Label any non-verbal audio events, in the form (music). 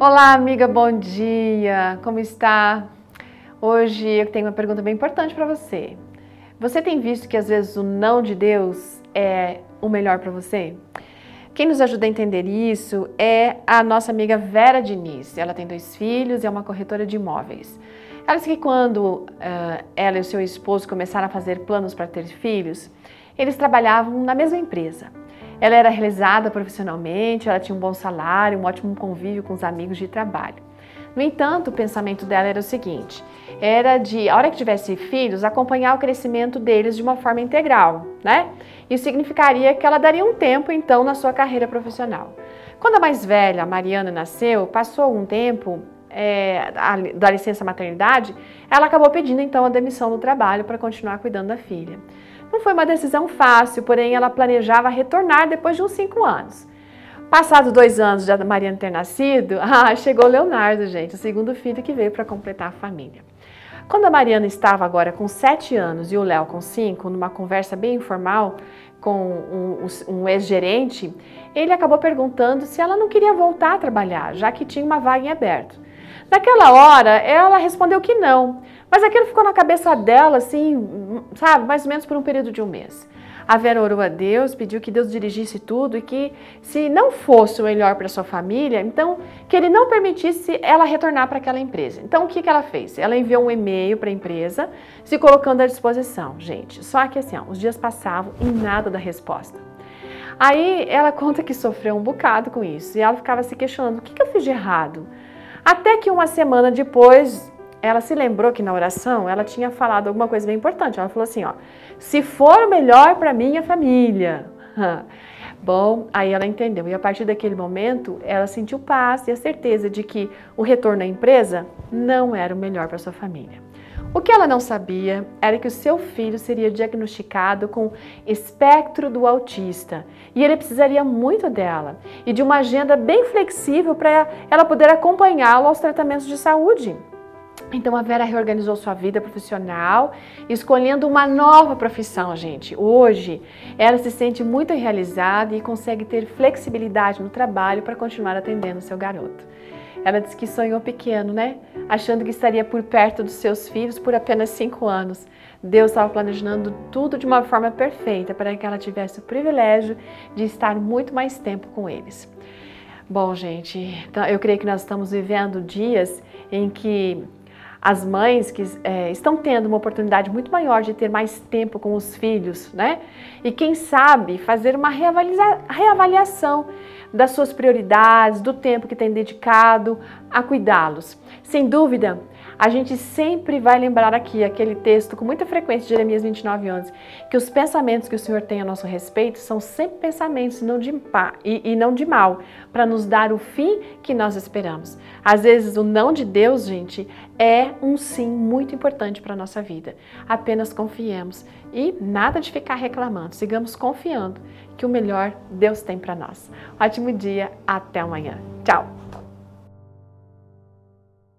Olá, amiga, bom dia. Como está? Hoje eu tenho uma pergunta bem importante para você. Você tem visto que às vezes o não de Deus é o melhor para você? Quem nos ajuda a entender isso é a nossa amiga Vera Diniz. Ela tem dois filhos e é uma corretora de imóveis. Ela disse que quando uh, ela e o seu esposo começaram a fazer planos para ter filhos, eles trabalhavam na mesma empresa. Ela era realizada profissionalmente, ela tinha um bom salário, um ótimo convívio com os amigos de trabalho. No entanto, o pensamento dela era o seguinte: era de, a hora que tivesse filhos, acompanhar o crescimento deles de uma forma integral, né? Isso significaria que ela daria um tempo, então, na sua carreira profissional. Quando a mais velha, a Mariana, nasceu, passou algum tempo é, da licença maternidade, ela acabou pedindo, então, a demissão do trabalho para continuar cuidando da filha. Não foi uma decisão fácil, porém ela planejava retornar depois de uns cinco anos. Passados dois anos da Mariana ter nascido, (laughs) ah, chegou Leonardo, gente, o segundo filho que veio para completar a família. Quando a Mariana estava agora com sete anos e o Léo com cinco, numa conversa bem informal com um, um ex-gerente, ele acabou perguntando se ela não queria voltar a trabalhar, já que tinha uma vaga em aberto. Naquela hora, ela respondeu que não, mas aquilo ficou na cabeça dela, assim, sabe, mais ou menos por um período de um mês. A Vera orou a Deus, pediu que Deus dirigisse tudo e que, se não fosse o melhor para sua família, então que ele não permitisse ela retornar para aquela empresa. Então, o que, que ela fez? Ela enviou um e-mail para a empresa, se colocando à disposição. Gente, só que assim, ó, os dias passavam e nada da resposta. Aí ela (laughs) conta que sofreu um bocado com isso e ela ficava se questionando: o que, que eu fiz de errado? Até que uma semana depois, ela se lembrou que na oração ela tinha falado alguma coisa bem importante. Ela falou assim: ó, se for melhor para minha família. (laughs) Bom, aí ela entendeu. E a partir daquele momento, ela sentiu paz e a certeza de que o retorno à empresa não era o melhor para sua família. O que ela não sabia era que o seu filho seria diagnosticado com espectro do autista e ele precisaria muito dela e de uma agenda bem flexível para ela poder acompanhá-lo aos tratamentos de saúde. Então a Vera reorganizou sua vida profissional, escolhendo uma nova profissão, gente. Hoje ela se sente muito realizada e consegue ter flexibilidade no trabalho para continuar atendendo seu garoto. Ela disse que sonhou pequeno, né? Achando que estaria por perto dos seus filhos por apenas cinco anos. Deus estava planejando tudo de uma forma perfeita para que ela tivesse o privilégio de estar muito mais tempo com eles. Bom, gente, então eu creio que nós estamos vivendo dias em que as mães que é, estão tendo uma oportunidade muito maior de ter mais tempo com os filhos, né? E quem sabe fazer uma reavaliação das suas prioridades, do tempo que tem dedicado a cuidá-los. Sem dúvida, a gente sempre vai lembrar aqui aquele texto com muita frequência de Jeremias 29, 11, que os pensamentos que o Senhor tem a nosso respeito são sempre pensamentos não de, e, e não de mal, para nos dar o fim que nós esperamos. Às vezes o não de Deus, gente, é um sim muito importante para a nossa vida. Apenas confiemos e nada de ficar reclamando, sigamos confiando que o melhor Deus tem para nós. Ótimo dia, até amanhã. Tchau!